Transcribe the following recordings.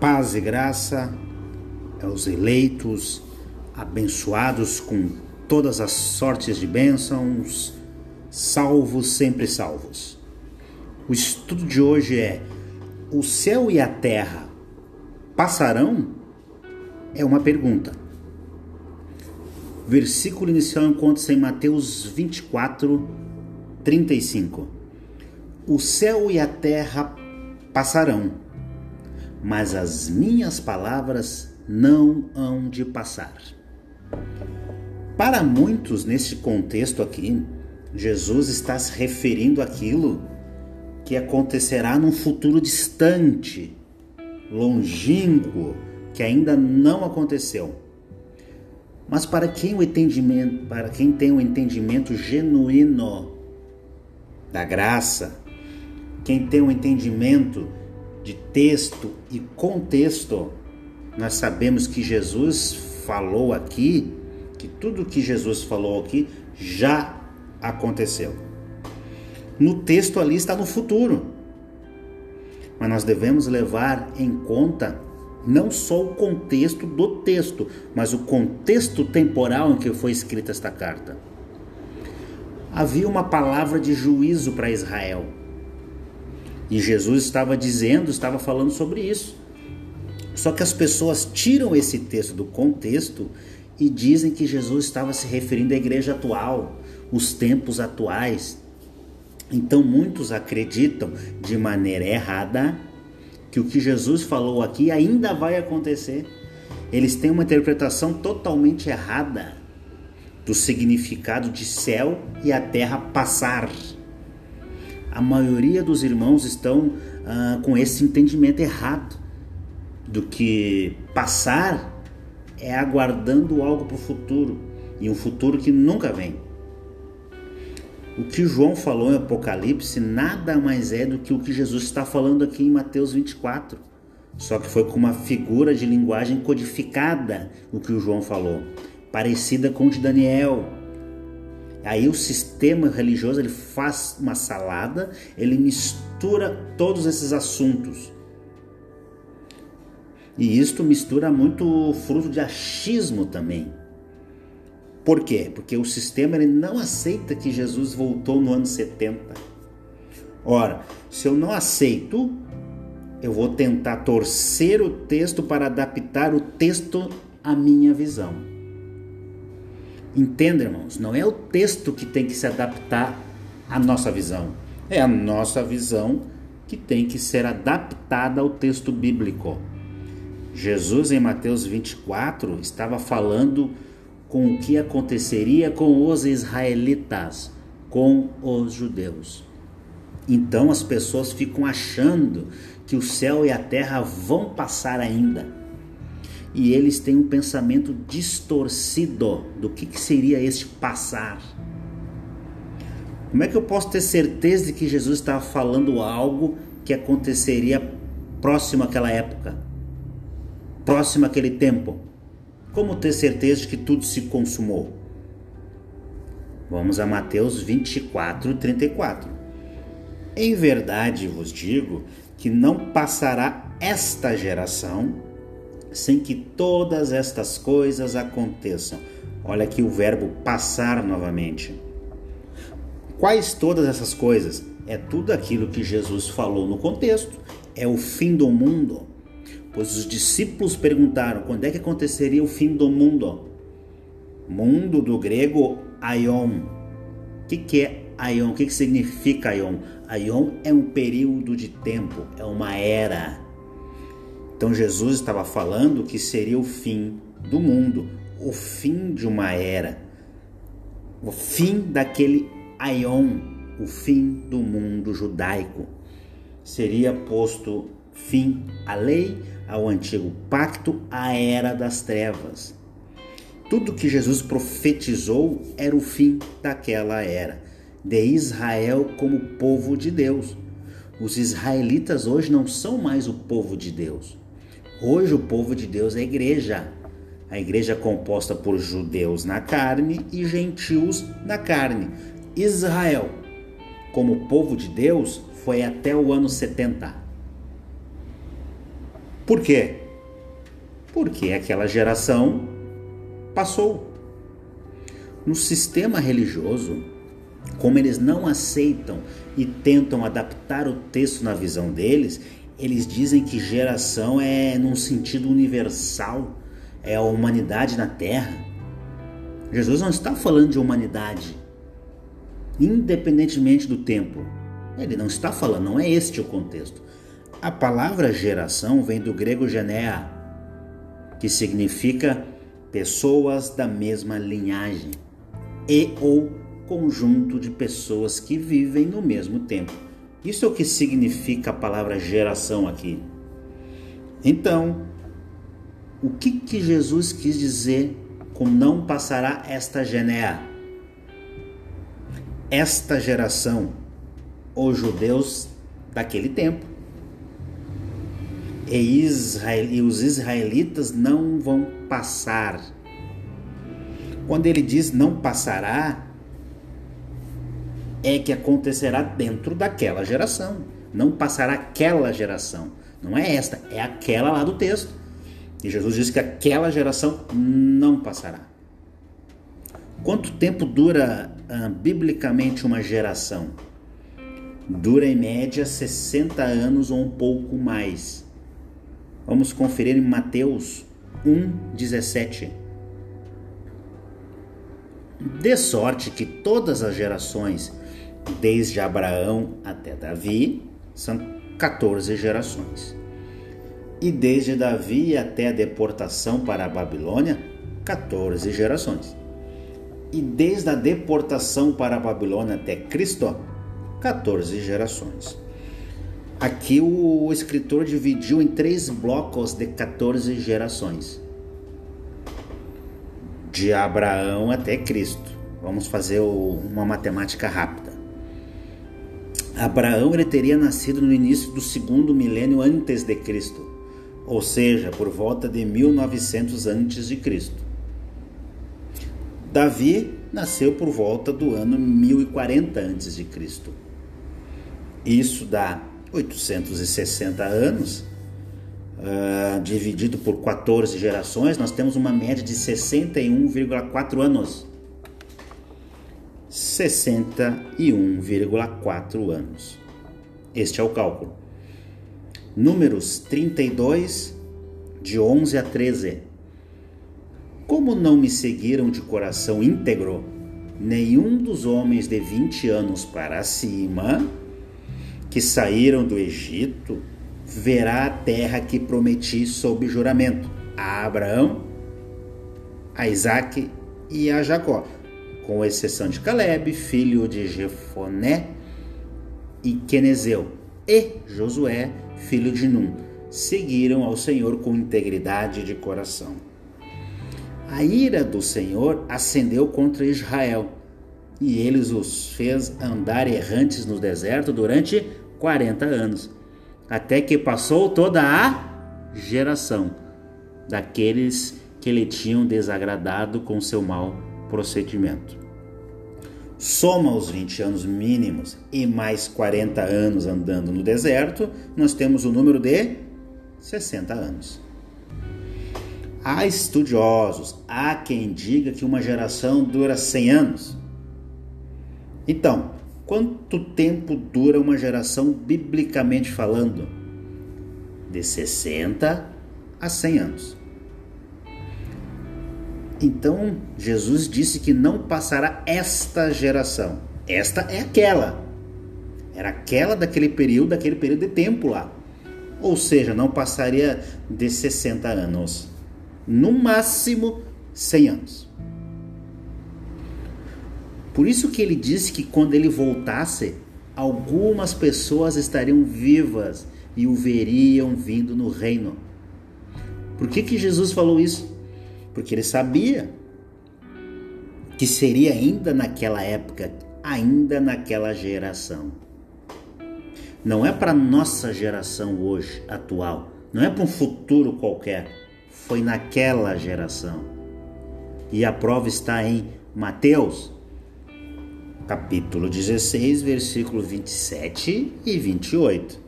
Paz e graça aos eleitos, abençoados com todas as sortes de bênçãos, salvos, sempre salvos. O estudo de hoje é: o céu e a terra passarão? É uma pergunta. Versículo inicial encontra-se em Mateus 24, 35. O céu e a terra passarão, mas as minhas palavras não hão de passar. Para muitos, neste contexto aqui, Jesus está se referindo àquilo que acontecerá num futuro distante, longínquo, que ainda não aconteceu. Mas para quem o entendimento, para quem tem um entendimento genuíno da graça, quem tem um entendimento de texto e contexto, nós sabemos que Jesus falou aqui, que tudo que Jesus falou aqui já aconteceu. No texto ali está no futuro. Mas nós devemos levar em conta não só o contexto do texto, mas o contexto temporal em que foi escrita esta carta. Havia uma palavra de juízo para Israel. E Jesus estava dizendo, estava falando sobre isso. Só que as pessoas tiram esse texto do contexto e dizem que Jesus estava se referindo à igreja atual, os tempos atuais. Então muitos acreditam de maneira errada que o que Jesus falou aqui ainda vai acontecer. Eles têm uma interpretação totalmente errada do significado de céu e a terra passar. A maioria dos irmãos estão ah, com esse entendimento errado do que passar é aguardando algo para o futuro e um futuro que nunca vem. O que João falou em Apocalipse nada mais é do que o que Jesus está falando aqui em Mateus 24. Só que foi com uma figura de linguagem codificada o que o João falou, parecida com o de Daniel. Aí o sistema religioso ele faz uma salada, ele mistura todos esses assuntos. E isto mistura muito fruto de achismo também. Por quê? Porque o sistema ele não aceita que Jesus voltou no ano 70. Ora, se eu não aceito, eu vou tentar torcer o texto para adaptar o texto à minha visão. Entenda, irmãos, não é o texto que tem que se adaptar à nossa visão. É a nossa visão que tem que ser adaptada ao texto bíblico. Jesus, em Mateus 24, estava falando com o que aconteceria com os israelitas, com os judeus. Então as pessoas ficam achando que o céu e a terra vão passar ainda. E eles têm um pensamento distorcido do que, que seria este passar. Como é que eu posso ter certeza de que Jesus estava falando algo que aconteceria próximo àquela época? Próximo àquele tempo? Como ter certeza de que tudo se consumou? Vamos a Mateus 24, 34. Em verdade vos digo que não passará esta geração sem que todas estas coisas aconteçam. Olha aqui o verbo passar novamente. Quais todas essas coisas? É tudo aquilo que Jesus falou no contexto. É o fim do mundo pois os discípulos perguntaram quando é que aconteceria o fim do mundo. Mundo do grego aion. O que, que é aion? O que, que significa aion? Aion é um período de tempo, é uma era. Então Jesus estava falando que seria o fim do mundo, o fim de uma era, o fim daquele aion, o fim do mundo judaico. Seria posto fim à lei, ao antigo pacto, à era das trevas. Tudo que Jesus profetizou era o fim daquela era, de Israel como povo de Deus. Os israelitas hoje não são mais o povo de Deus. Hoje o povo de Deus é a igreja. A igreja é composta por judeus na carne e gentios na carne. Israel, como povo de Deus, foi até o ano 70. Por quê? Porque aquela geração passou. No sistema religioso, como eles não aceitam e tentam adaptar o texto na visão deles, eles dizem que geração é num sentido universal, é a humanidade na Terra. Jesus não está falando de humanidade, independentemente do tempo. Ele não está falando, não é este o contexto. A palavra geração vem do grego genea, que significa pessoas da mesma linhagem e ou conjunto de pessoas que vivem no mesmo tempo. Isso é o que significa a palavra geração aqui. Então, o que, que Jesus quis dizer com não passará esta genea? Esta geração, os judeus daquele tempo. E, Israel, e os israelitas não vão passar. Quando ele diz não passará, é que acontecerá dentro daquela geração. Não passará aquela geração. Não é esta, é aquela lá do texto. E Jesus diz que aquela geração não passará. Quanto tempo dura ah, biblicamente uma geração? Dura em média 60 anos ou um pouco mais. Vamos conferir em Mateus 1,17. De sorte que todas as gerações desde Abraão até Davi, são 14 gerações. E desde Davi até a deportação para a Babilônia, 14 gerações. E desde a deportação para a Babilônia até Cristo, 14 gerações. Aqui o escritor dividiu em três blocos de 14 gerações. De Abraão até Cristo. Vamos fazer uma matemática rápida. Abraão ele teria nascido no início do segundo milênio antes de Cristo, ou seja, por volta de 1900 antes de Cristo. Davi nasceu por volta do ano 1040 antes de Cristo. Isso dá 860 anos, uh, dividido por 14 gerações, nós temos uma média de 61,4 anos. 61,4 anos. Este é o cálculo. Números 32, de 11 a 13. Como não me seguiram de coração íntegro, nenhum dos homens de 20 anos para cima, que saíram do Egito, verá a terra que prometi sob juramento a Abraão, a Isaque e a Jacó com exceção de Caleb, filho de Jefoné, e Quenezeu, e Josué, filho de Num, seguiram ao Senhor com integridade de coração. A ira do Senhor ascendeu contra Israel, e eles os fez andar errantes no deserto durante 40 anos, até que passou toda a geração daqueles que lhe tinham desagradado com seu mau procedimento. Soma os 20 anos mínimos e mais 40 anos andando no deserto, nós temos o número de 60 anos. Há estudiosos, há quem diga que uma geração dura 100 anos. Então, quanto tempo dura uma geração biblicamente falando? De 60 a 100 anos. Então Jesus disse que não passará esta geração. Esta é aquela. Era aquela daquele período, daquele período de tempo lá. Ou seja, não passaria de 60 anos. No máximo 100 anos. Por isso que ele disse que quando ele voltasse, algumas pessoas estariam vivas e o veriam vindo no reino. Por que, que Jesus falou isso? Porque ele sabia que seria ainda naquela época, ainda naquela geração. Não é para nossa geração hoje, atual, não é para um futuro qualquer, foi naquela geração. E a prova está em Mateus, capítulo 16, versículo 27 e 28.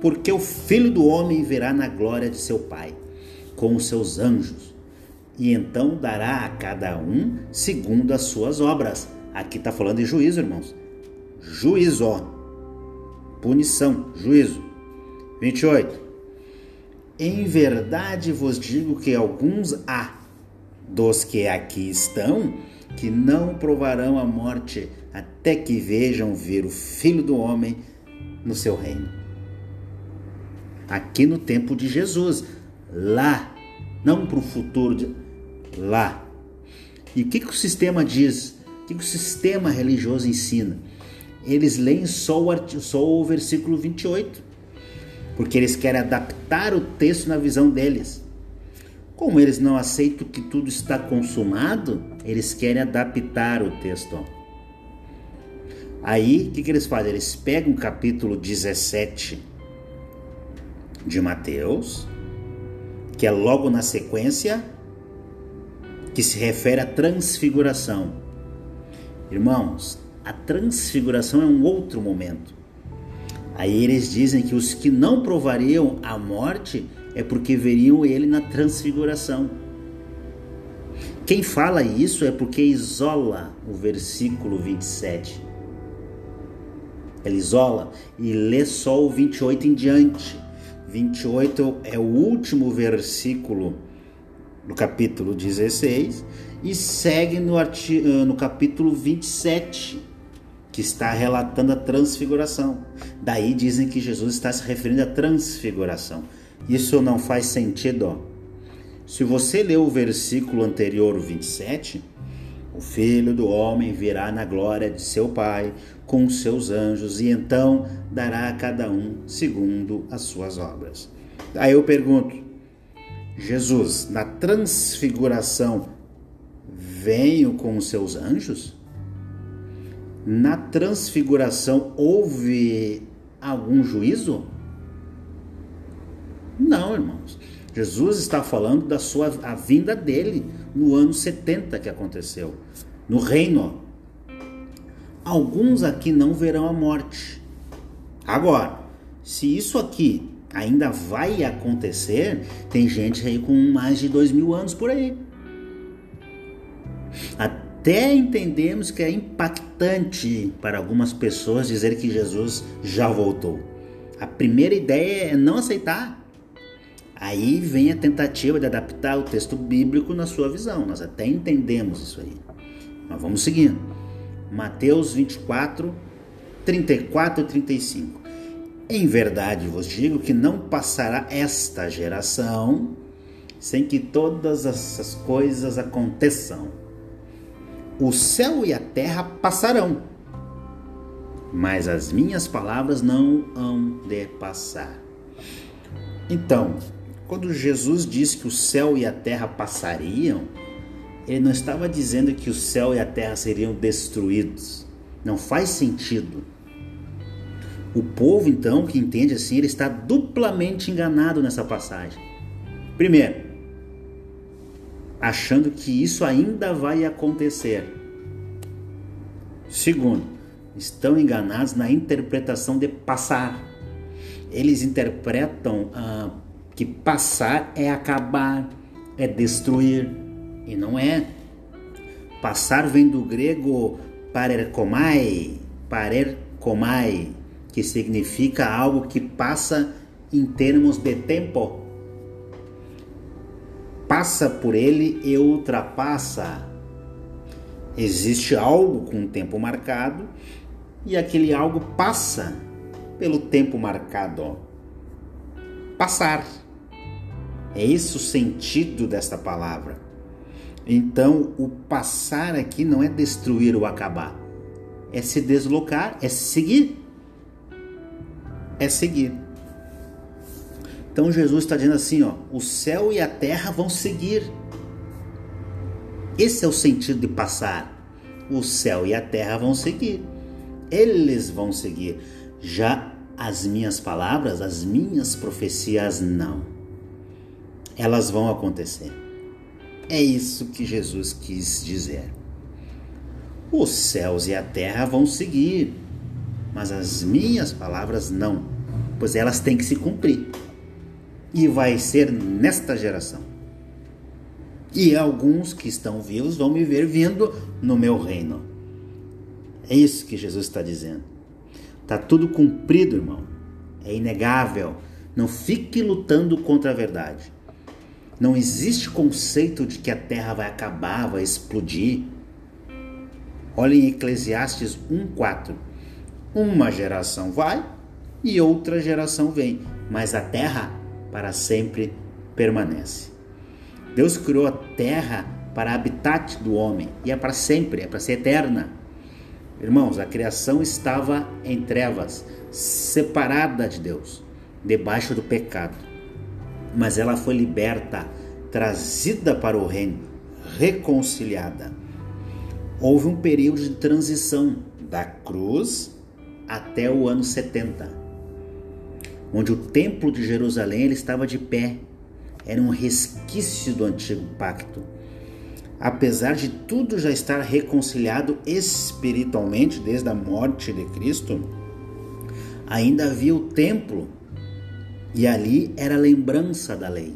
porque o filho do homem virá na glória de seu Pai, com os seus anjos, e então dará a cada um segundo as suas obras. Aqui está falando de juízo, irmãos. Juízo, ó. punição, juízo. 28. Em verdade vos digo que alguns há dos que aqui estão que não provarão a morte até que vejam vir o Filho do Homem no seu reino. Aqui no tempo de Jesus, lá, não para o futuro, lá. E o que, que o sistema diz? O que, que o sistema religioso ensina? Eles leem só o, só o versículo 28, porque eles querem adaptar o texto na visão deles. Como eles não aceitam que tudo está consumado, eles querem adaptar o texto. Aí, o que, que eles fazem? Eles pegam o capítulo 17 de Mateus, que é logo na sequência, que se refere à transfiguração. Irmãos, a transfiguração é um outro momento. Aí eles dizem que os que não provariam a morte é porque veriam ele na transfiguração. Quem fala isso é porque isola o versículo 27. Ele isola e lê só o 28 em diante. 28 é o último versículo do capítulo 16 e segue no, artigo, eh, no capítulo 27, que está relatando a transfiguração. Daí dizem que Jesus está se referindo à transfiguração. Isso não faz sentido. Ó. Se você ler o versículo anterior, o 27, o filho do homem virá na glória de seu Pai com seus anjos e então dará a cada um segundo as suas obras. Aí eu pergunto: Jesus, na transfiguração, veio com os seus anjos? Na transfiguração houve algum juízo? Não, irmãos. Jesus está falando da sua a vinda dele no ano 70 que aconteceu, no reino. Alguns aqui não verão a morte. Agora, se isso aqui ainda vai acontecer, tem gente aí com mais de dois mil anos por aí. Até entendemos que é impactante para algumas pessoas dizer que Jesus já voltou. A primeira ideia é não aceitar. Aí vem a tentativa de adaptar o texto bíblico na sua visão. Nós até entendemos isso aí. Mas vamos seguindo. Mateus 24, 34 e 35. Em verdade vos digo que não passará esta geração sem que todas essas coisas aconteçam. O céu e a terra passarão, mas as minhas palavras não hão de passar. Então, quando Jesus disse que o céu e a terra passariam, ele não estava dizendo que o céu e a terra seriam destruídos. Não faz sentido. O povo, então, que entende assim, ele está duplamente enganado nessa passagem. Primeiro, achando que isso ainda vai acontecer. Segundo, estão enganados na interpretação de passar. Eles interpretam ah, que passar é acabar, é destruir, e não é. Passar vem do grego parerkomai, parerkomai, que significa algo que passa em termos de tempo. Passa por ele e ultrapassa. Existe algo com tempo marcado e aquele algo passa pelo tempo marcado. Passar. É esse o sentido desta palavra. Então, o passar aqui não é destruir ou acabar, é se deslocar, é seguir. É seguir. Então Jesus está dizendo assim, ó, o céu e a terra vão seguir. Esse é o sentido de passar. O céu e a terra vão seguir. Eles vão seguir. Já as minhas palavras, as minhas profecias não elas vão acontecer. É isso que Jesus quis dizer. Os céus e a terra vão seguir, mas as minhas palavras não. pois elas têm que se cumprir. E vai ser nesta geração. E alguns que estão vivos vão me ver vindo no meu reino. É isso que Jesus está dizendo. Está tudo cumprido, irmão. É inegável. Não fique lutando contra a verdade. Não existe conceito de que a terra vai acabar, vai explodir. Olha em Eclesiastes 1:4. Uma geração vai e outra geração vem, mas a terra para sempre permanece. Deus criou a terra para habitat do homem e é para sempre, é para ser eterna. Irmãos, a criação estava em trevas, separada de Deus, debaixo do pecado. Mas ela foi liberta, trazida para o reino, reconciliada. Houve um período de transição da cruz até o ano 70, onde o templo de Jerusalém ele estava de pé. Era um resquício do antigo pacto. Apesar de tudo já estar reconciliado espiritualmente desde a morte de Cristo, ainda havia o templo e ali era lembrança da lei.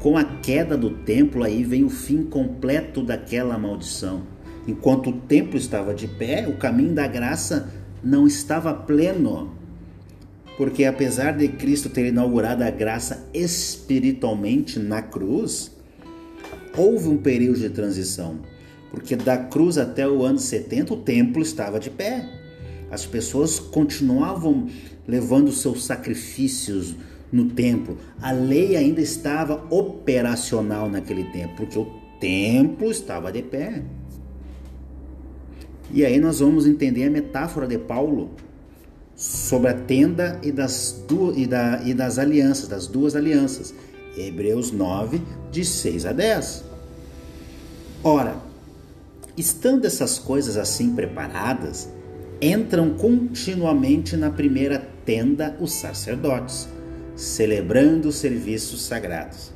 Com a queda do templo, aí vem o fim completo daquela maldição. Enquanto o templo estava de pé, o caminho da graça não estava pleno. Porque apesar de Cristo ter inaugurado a graça espiritualmente na cruz, houve um período de transição. Porque da cruz até o ano 70 o templo estava de pé. As pessoas continuavam levando seus sacrifícios no templo. A lei ainda estava operacional naquele tempo, porque o templo estava de pé. E aí nós vamos entender a metáfora de Paulo sobre a tenda e das, duas, e, da, e das alianças, das duas alianças. Hebreus 9, de 6 a 10. Ora, estando essas coisas assim preparadas, entram continuamente na primeira tenda os sacerdotes, celebrando os serviços sagrados.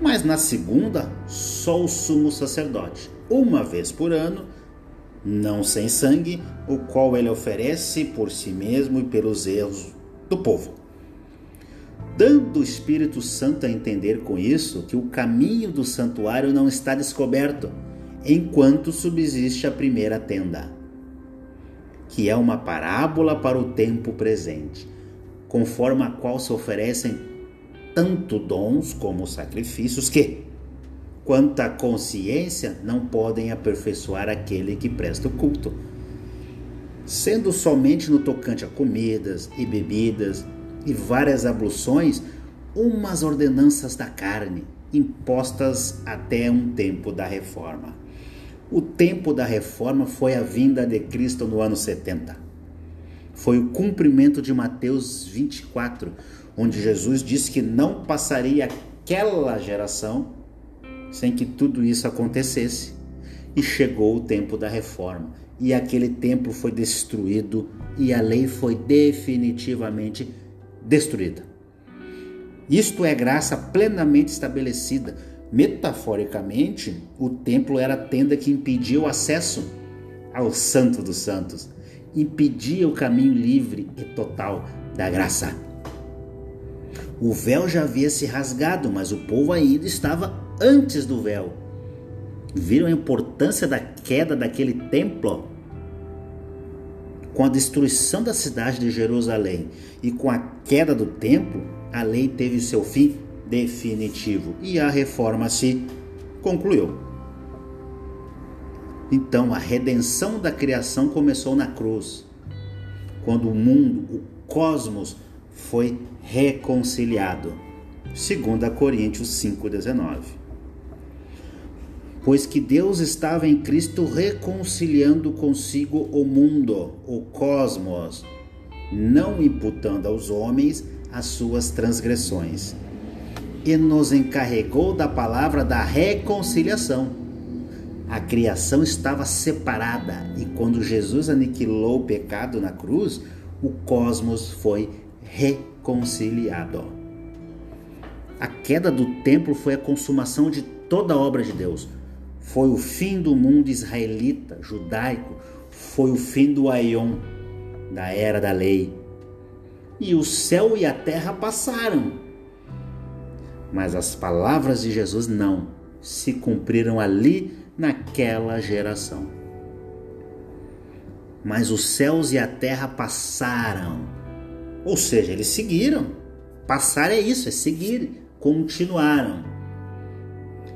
Mas na segunda, só o sumo sacerdote, uma vez por ano, não sem sangue, o qual ele oferece por si mesmo e pelos erros do povo. Dando o Espírito Santo a entender com isso que o caminho do santuário não está descoberto, enquanto subsiste a primeira tenda, que é uma parábola para o tempo presente, conforme a qual se oferecem tanto dons como sacrifícios que, quanto à consciência, não podem aperfeiçoar aquele que presta o culto. Sendo somente no tocante a comidas e bebidas e várias abluções, umas ordenanças da carne, impostas até um tempo da reforma. O tempo da reforma foi a vinda de Cristo no ano 70. Foi o cumprimento de Mateus 24, onde Jesus disse que não passaria aquela geração sem que tudo isso acontecesse. E chegou o tempo da reforma, e aquele templo foi destruído e a lei foi definitivamente destruída. Isto é graça plenamente estabelecida. Metaforicamente, o templo era a tenda que impedia o acesso ao Santo dos Santos, impedia o caminho livre e total da graça. O véu já havia se rasgado, mas o povo ainda estava antes do véu. Viram a importância da queda daquele templo? Com a destruição da cidade de Jerusalém e com a queda do templo, a lei teve seu fim definitivo e a reforma se concluiu. Então, a redenção da criação começou na cruz, quando o mundo, o cosmos, foi reconciliado. 2 Coríntios 5,19 pois que Deus estava em Cristo reconciliando consigo o mundo, o cosmos, não imputando aos homens as suas transgressões, e nos encarregou da palavra da reconciliação. A criação estava separada e quando Jesus aniquilou o pecado na cruz, o cosmos foi reconciliado. A queda do templo foi a consumação de toda a obra de Deus foi o fim do mundo israelita, judaico, foi o fim do Aion, da era da lei. E o céu e a terra passaram. Mas as palavras de Jesus não se cumpriram ali naquela geração. Mas os céus e a terra passaram. Ou seja, eles seguiram. Passar é isso, é seguir, continuaram.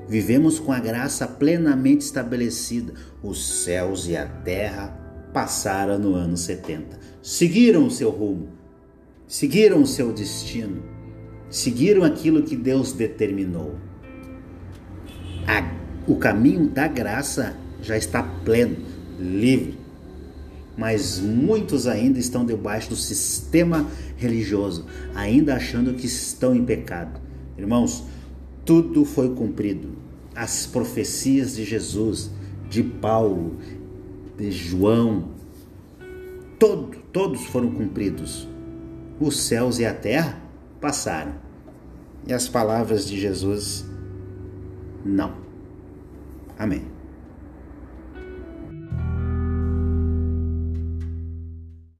Vivemos com a graça plenamente estabelecida. Os céus e a terra passaram no ano 70. Seguiram o seu rumo, seguiram o seu destino, seguiram aquilo que Deus determinou. A, o caminho da graça já está pleno, livre. Mas muitos ainda estão debaixo do sistema religioso, ainda achando que estão em pecado. Irmãos, tudo foi cumprido. As profecias de Jesus, de Paulo, de João, todo, todos foram cumpridos. Os céus e a terra passaram. E as palavras de Jesus, não. Amém.